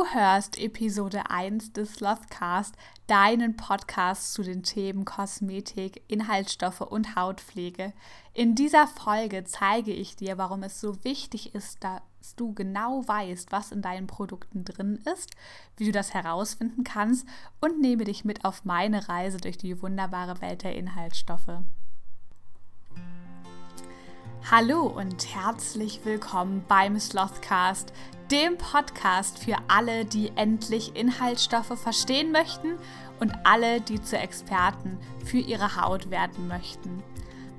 Du hörst Episode 1 des Slothcast, deinen Podcast zu den Themen Kosmetik, Inhaltsstoffe und Hautpflege. In dieser Folge zeige ich dir, warum es so wichtig ist, dass du genau weißt, was in deinen Produkten drin ist, wie du das herausfinden kannst und nehme dich mit auf meine Reise durch die wunderbare Welt der Inhaltsstoffe. Hallo und herzlich willkommen beim Slothcast, dem Podcast für alle, die endlich Inhaltsstoffe verstehen möchten und alle, die zu Experten für ihre Haut werden möchten.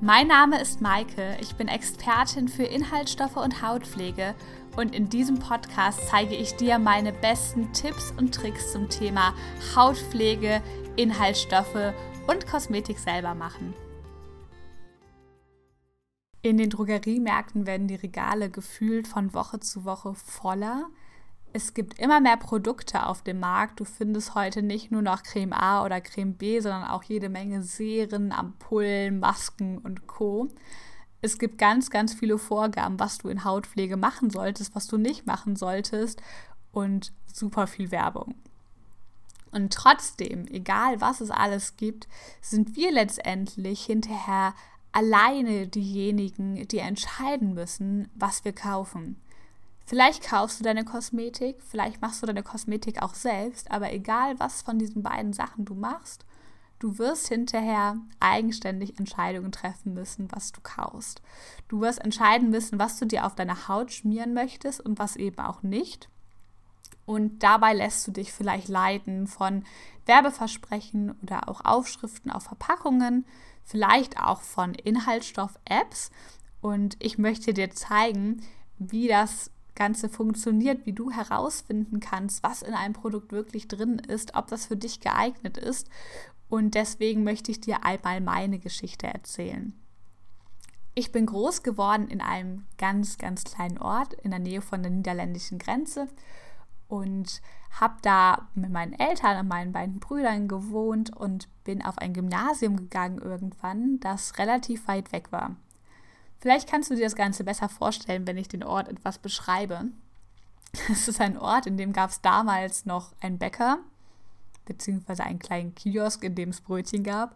Mein Name ist Maike, ich bin Expertin für Inhaltsstoffe und Hautpflege und in diesem Podcast zeige ich dir meine besten Tipps und Tricks zum Thema Hautpflege, Inhaltsstoffe und Kosmetik selber machen. In den Drogeriemärkten werden die Regale gefühlt von Woche zu Woche voller. Es gibt immer mehr Produkte auf dem Markt. Du findest heute nicht nur noch Creme A oder Creme B, sondern auch jede Menge Serien, Ampullen, Masken und Co. Es gibt ganz, ganz viele Vorgaben, was du in Hautpflege machen solltest, was du nicht machen solltest und super viel Werbung. Und trotzdem, egal was es alles gibt, sind wir letztendlich hinterher alleine diejenigen, die entscheiden müssen, was wir kaufen. Vielleicht kaufst du deine Kosmetik, vielleicht machst du deine Kosmetik auch selbst, aber egal was von diesen beiden Sachen du machst, du wirst hinterher eigenständig Entscheidungen treffen müssen, was du kaufst. Du wirst entscheiden müssen, was du dir auf deine Haut schmieren möchtest und was eben auch nicht. Und dabei lässt du dich vielleicht leiten von Werbeversprechen oder auch Aufschriften auf Verpackungen, vielleicht auch von Inhaltsstoff-Apps. Und ich möchte dir zeigen, wie das Ganze funktioniert, wie du herausfinden kannst, was in einem Produkt wirklich drin ist, ob das für dich geeignet ist. Und deswegen möchte ich dir einmal meine Geschichte erzählen. Ich bin groß geworden in einem ganz, ganz kleinen Ort in der Nähe von der niederländischen Grenze und habe da mit meinen Eltern und meinen beiden Brüdern gewohnt und bin auf ein Gymnasium gegangen irgendwann, das relativ weit weg war. Vielleicht kannst du dir das Ganze besser vorstellen, wenn ich den Ort etwas beschreibe. Es ist ein Ort, in dem gab es damals noch einen Bäcker, beziehungsweise einen kleinen Kiosk, in dem es Brötchen gab.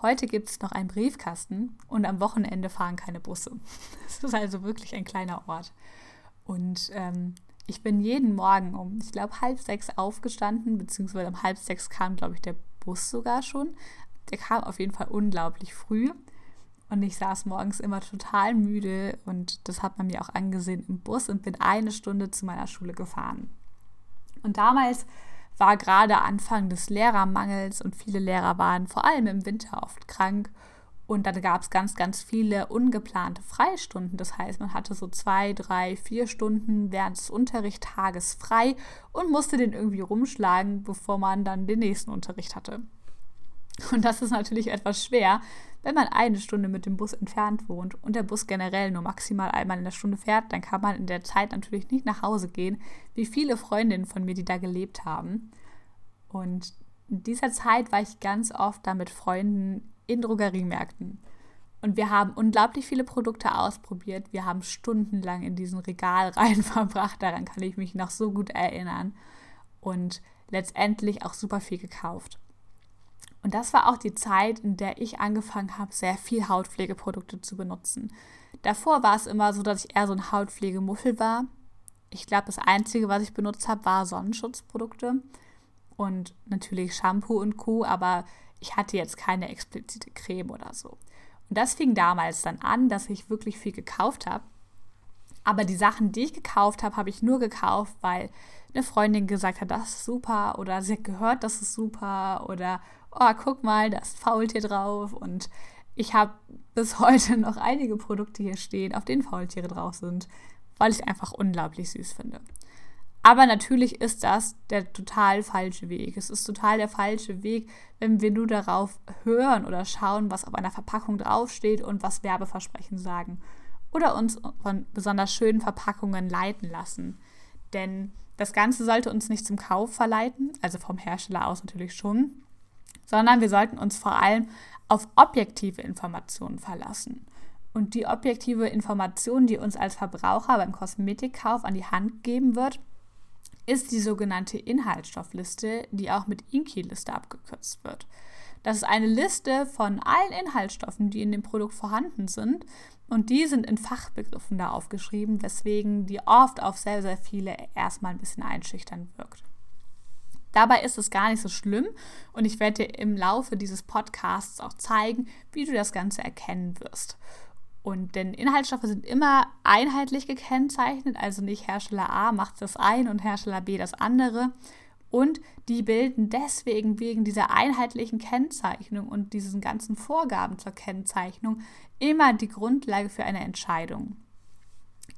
Heute gibt es noch einen Briefkasten und am Wochenende fahren keine Busse. Es ist also wirklich ein kleiner Ort. Und ähm, ich bin jeden Morgen um, ich glaube, halb sechs aufgestanden, beziehungsweise um halb sechs kam, glaube ich, der Bus sogar schon. Der kam auf jeden Fall unglaublich früh. Und ich saß morgens immer total müde und das hat man mir auch angesehen im Bus und bin eine Stunde zu meiner Schule gefahren. Und damals war gerade Anfang des Lehrermangels und viele Lehrer waren vor allem im Winter oft krank und dann gab es ganz, ganz viele ungeplante Freistunden. Das heißt, man hatte so zwei, drei, vier Stunden während des Unterrichttages frei und musste den irgendwie rumschlagen, bevor man dann den nächsten Unterricht hatte. Und das ist natürlich etwas schwer, wenn man eine Stunde mit dem Bus entfernt wohnt und der Bus generell nur maximal einmal in der Stunde fährt, dann kann man in der Zeit natürlich nicht nach Hause gehen, wie viele Freundinnen von mir, die da gelebt haben. Und in dieser Zeit war ich ganz oft da mit Freunden in Drogeriemärkten. Und wir haben unglaublich viele Produkte ausprobiert. Wir haben stundenlang in diesen Regalreihen verbracht. Daran kann ich mich noch so gut erinnern. Und letztendlich auch super viel gekauft. Und das war auch die Zeit, in der ich angefangen habe, sehr viel Hautpflegeprodukte zu benutzen. Davor war es immer so, dass ich eher so ein Hautpflegemuffel war. Ich glaube, das Einzige, was ich benutzt habe, war Sonnenschutzprodukte und natürlich Shampoo und Co. Aber ich hatte jetzt keine explizite Creme oder so. Und das fing damals dann an, dass ich wirklich viel gekauft habe. Aber die Sachen, die ich gekauft habe, habe ich nur gekauft, weil eine Freundin gesagt hat, das ist super oder sie hat gehört, das ist super oder oh, guck mal, da ist Faultier drauf und ich habe bis heute noch einige Produkte hier stehen, auf denen Faultiere drauf sind, weil ich es einfach unglaublich süß finde. Aber natürlich ist das der total falsche Weg. Es ist total der falsche Weg, wenn wir nur darauf hören oder schauen, was auf einer Verpackung draufsteht und was Werbeversprechen sagen. Oder uns von besonders schönen Verpackungen leiten lassen. Denn das Ganze sollte uns nicht zum Kauf verleiten, also vom Hersteller aus natürlich schon, sondern wir sollten uns vor allem auf objektive Informationen verlassen. Und die objektive Information, die uns als Verbraucher beim Kosmetikkauf an die Hand geben wird, ist die sogenannte Inhaltsstoffliste, die auch mit INKI-Liste abgekürzt wird. Das ist eine Liste von allen Inhaltsstoffen, die in dem Produkt vorhanden sind. Und die sind in Fachbegriffen da aufgeschrieben, weswegen die oft auf sehr, sehr viele erstmal ein bisschen einschüchtern wirkt. Dabei ist es gar nicht so schlimm und ich werde dir im Laufe dieses Podcasts auch zeigen, wie du das Ganze erkennen wirst. Und denn Inhaltsstoffe sind immer einheitlich gekennzeichnet, also nicht Hersteller A macht das ein und Hersteller B das andere. Und die bilden deswegen wegen dieser einheitlichen Kennzeichnung und diesen ganzen Vorgaben zur Kennzeichnung immer die Grundlage für eine Entscheidung.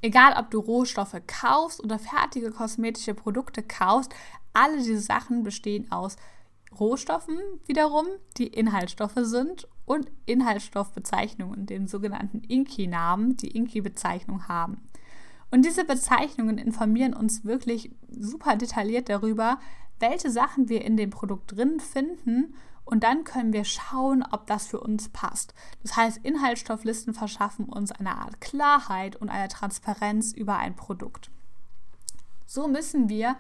Egal, ob du Rohstoffe kaufst oder fertige kosmetische Produkte kaufst, alle diese Sachen bestehen aus Rohstoffen wiederum, die Inhaltsstoffe sind und Inhaltsstoffbezeichnungen, den sogenannten Inki-Namen, die Inki-Bezeichnung haben. Und diese Bezeichnungen informieren uns wirklich super detailliert darüber, welche Sachen wir in dem Produkt drin finden und dann können wir schauen, ob das für uns passt. Das heißt, Inhaltsstofflisten verschaffen uns eine Art Klarheit und eine Transparenz über ein Produkt. So müssen wir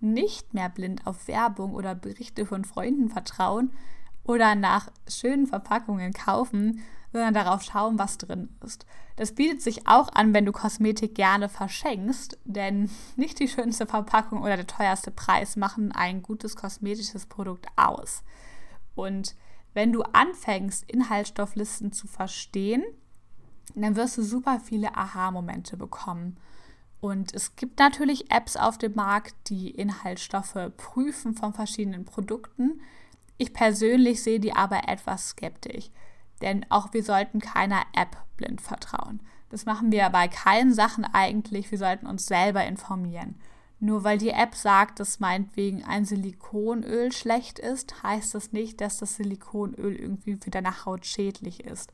nicht mehr blind auf Werbung oder Berichte von Freunden vertrauen oder nach schönen Verpackungen kaufen, sondern darauf schauen, was drin ist. Das bietet sich auch an, wenn du Kosmetik gerne verschenkst, denn nicht die schönste Verpackung oder der teuerste Preis machen ein gutes kosmetisches Produkt aus. Und wenn du anfängst, Inhaltsstofflisten zu verstehen, dann wirst du super viele Aha-Momente bekommen. Und es gibt natürlich Apps auf dem Markt, die Inhaltsstoffe prüfen von verschiedenen Produkten. Ich persönlich sehe die aber etwas skeptisch. Denn auch wir sollten keiner App blind vertrauen. Das machen wir bei keinen Sachen eigentlich. Wir sollten uns selber informieren. Nur weil die App sagt, dass meinetwegen ein Silikonöl schlecht ist, heißt das nicht, dass das Silikonöl irgendwie für deine Haut schädlich ist.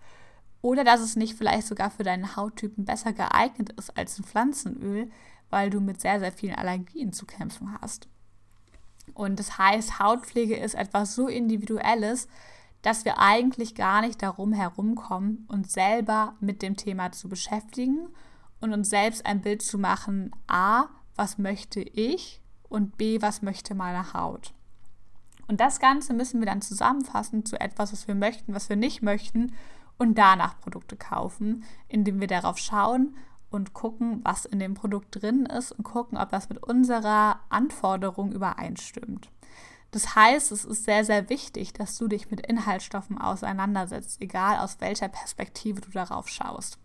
Oder dass es nicht vielleicht sogar für deinen Hauttypen besser geeignet ist als ein Pflanzenöl, weil du mit sehr, sehr vielen Allergien zu kämpfen hast. Und das heißt, Hautpflege ist etwas so Individuelles, dass wir eigentlich gar nicht darum herumkommen, uns selber mit dem Thema zu beschäftigen und uns selbst ein Bild zu machen, a, was möchte ich und b, was möchte meine Haut. Und das Ganze müssen wir dann zusammenfassen zu etwas, was wir möchten, was wir nicht möchten und danach Produkte kaufen, indem wir darauf schauen und gucken, was in dem Produkt drin ist und gucken, ob das mit unserer Anforderung übereinstimmt. Das heißt, es ist sehr, sehr wichtig, dass du dich mit Inhaltsstoffen auseinandersetzt, egal aus welcher Perspektive du darauf schaust.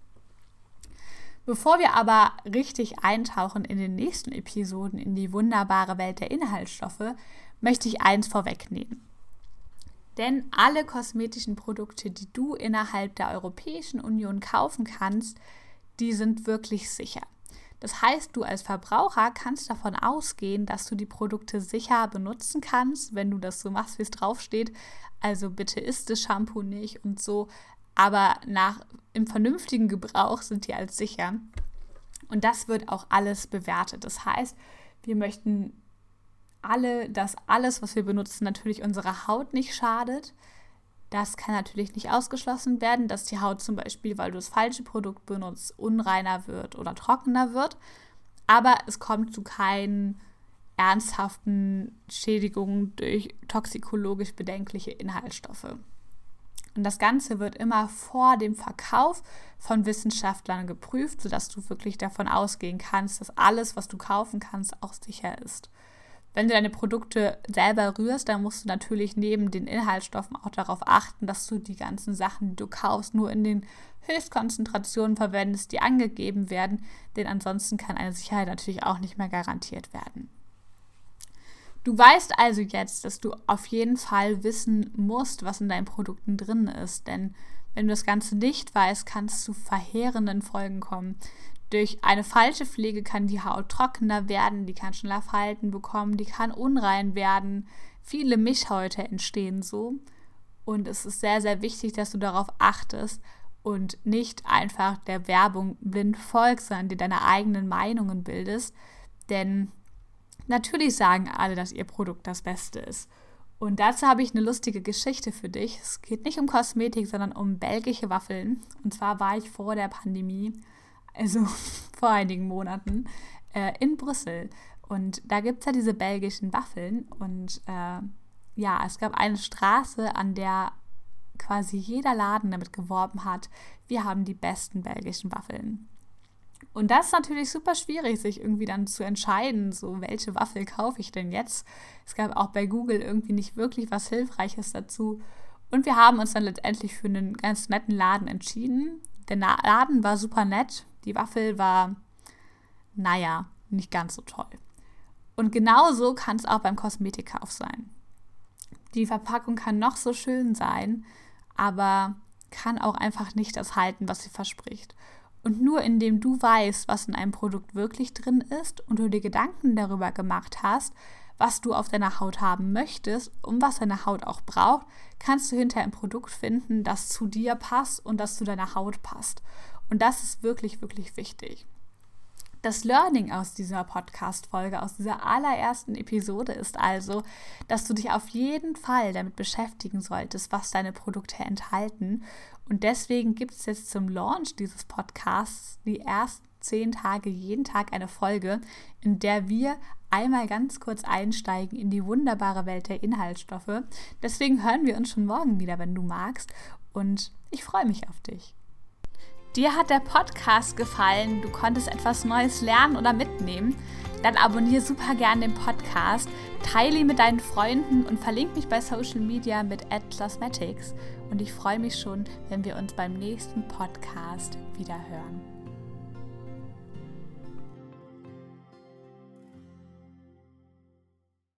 Bevor wir aber richtig eintauchen in den nächsten Episoden in die wunderbare Welt der Inhaltsstoffe, möchte ich eins vorwegnehmen. Denn alle kosmetischen Produkte, die du innerhalb der Europäischen Union kaufen kannst, die sind wirklich sicher. Das heißt, du als Verbraucher kannst davon ausgehen, dass du die Produkte sicher benutzen kannst, wenn du das so machst, wie es draufsteht. Also bitte isst das Shampoo nicht und so. Aber nach im vernünftigen Gebrauch sind die als sicher. Und das wird auch alles bewertet. Das heißt, wir möchten alle, dass alles, was wir benutzen, natürlich unserer Haut nicht schadet. Das kann natürlich nicht ausgeschlossen werden, dass die Haut zum Beispiel, weil du das falsche Produkt benutzt, unreiner wird oder trockener wird. Aber es kommt zu keinen ernsthaften Schädigungen durch toxikologisch bedenkliche Inhaltsstoffe. Und das Ganze wird immer vor dem Verkauf von Wissenschaftlern geprüft, sodass du wirklich davon ausgehen kannst, dass alles, was du kaufen kannst, auch sicher ist. Wenn du deine Produkte selber rührst, dann musst du natürlich neben den Inhaltsstoffen auch darauf achten, dass du die ganzen Sachen, die du kaufst, nur in den Höchstkonzentrationen verwendest, die angegeben werden, denn ansonsten kann eine Sicherheit natürlich auch nicht mehr garantiert werden. Du weißt also jetzt, dass du auf jeden Fall wissen musst, was in deinen Produkten drin ist, denn wenn du das Ganze nicht weißt, kann es zu verheerenden Folgen kommen. Durch eine falsche Pflege kann die Haut trockener werden, die kann schneller Falten bekommen, die kann unrein werden. Viele Mischhäute entstehen so. Und es ist sehr, sehr wichtig, dass du darauf achtest und nicht einfach der Werbung blind folgst, sondern dir deine eigenen Meinungen bildest. Denn natürlich sagen alle, dass ihr Produkt das Beste ist. Und dazu habe ich eine lustige Geschichte für dich. Es geht nicht um Kosmetik, sondern um belgische Waffeln. Und zwar war ich vor der Pandemie also vor einigen Monaten, äh, in Brüssel. Und da gibt es ja diese belgischen Waffeln. Und äh, ja, es gab eine Straße, an der quasi jeder Laden damit geworben hat, wir haben die besten belgischen Waffeln. Und das ist natürlich super schwierig, sich irgendwie dann zu entscheiden, so welche Waffel kaufe ich denn jetzt. Es gab auch bei Google irgendwie nicht wirklich was Hilfreiches dazu. Und wir haben uns dann letztendlich für einen ganz netten Laden entschieden. Der Laden war super nett, die Waffel war, naja, nicht ganz so toll. Und genauso kann es auch beim Kosmetikkauf sein. Die Verpackung kann noch so schön sein, aber kann auch einfach nicht das halten, was sie verspricht. Und nur indem du weißt, was in einem Produkt wirklich drin ist und du dir Gedanken darüber gemacht hast, was du auf deiner Haut haben möchtest und was deine Haut auch braucht, kannst du hinterher ein Produkt finden, das zu dir passt und das zu deiner Haut passt. Und das ist wirklich, wirklich wichtig. Das Learning aus dieser Podcast-Folge, aus dieser allerersten Episode ist also, dass du dich auf jeden Fall damit beschäftigen solltest, was deine Produkte enthalten. Und deswegen gibt es jetzt zum Launch dieses Podcasts die ersten zehn Tage jeden Tag eine Folge, in der wir einmal ganz kurz einsteigen in die wunderbare Welt der Inhaltsstoffe. Deswegen hören wir uns schon morgen wieder, wenn du magst. Und ich freue mich auf dich. Dir hat der Podcast gefallen, du konntest etwas Neues lernen oder mitnehmen, dann abonniere super gerne den Podcast, teile ihn mit deinen Freunden und verlinke mich bei Social Media mit @cosmetics. Und ich freue mich schon, wenn wir uns beim nächsten Podcast wieder hören.